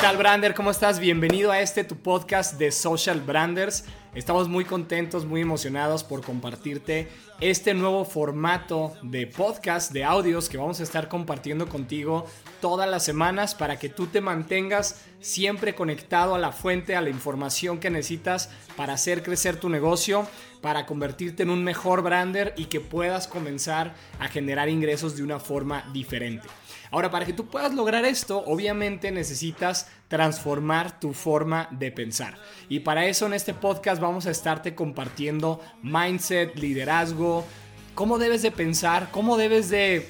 tal, Brander? ¿Cómo estás? Bienvenido a este tu podcast de Social Branders. Estamos muy contentos, muy emocionados por compartirte este nuevo formato de podcast, de audios que vamos a estar compartiendo contigo todas las semanas para que tú te mantengas siempre conectado a la fuente, a la información que necesitas para hacer crecer tu negocio, para convertirte en un mejor brander y que puedas comenzar a generar ingresos de una forma diferente. Ahora, para que tú puedas lograr esto, obviamente necesitas transformar tu forma de pensar. Y para eso en este podcast vamos a estarte compartiendo mindset, liderazgo, cómo debes de pensar, cómo debes de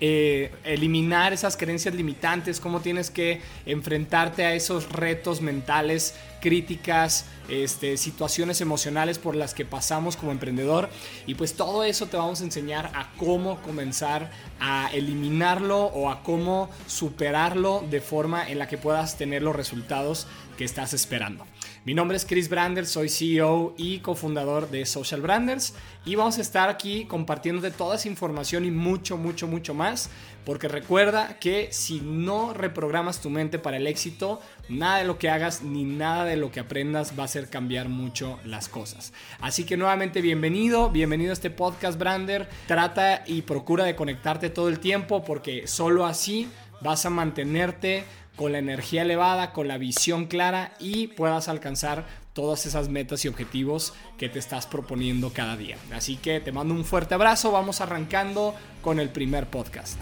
eh, eliminar esas creencias limitantes, cómo tienes que enfrentarte a esos retos mentales, críticas, este, situaciones emocionales por las que pasamos como emprendedor. Y pues todo eso te vamos a enseñar a cómo comenzar a eliminarlo o a cómo superarlo de forma en la que puedas tener los resultados que estás esperando. Mi nombre es Chris Branders, soy CEO y cofundador de Social Branders y vamos a estar aquí compartiéndote toda esa información y mucho, mucho, mucho más, porque recuerda que si no reprogramas tu mente para el éxito, nada de lo que hagas ni nada de lo que aprendas va a hacer cambiar mucho las cosas. Así que nuevamente bienvenido, bienvenido a este podcast Brander. Trata y procura de conectarte todo el tiempo porque solo así vas a mantenerte con la energía elevada, con la visión clara y puedas alcanzar todas esas metas y objetivos que te estás proponiendo cada día. Así que te mando un fuerte abrazo, vamos arrancando con el primer podcast.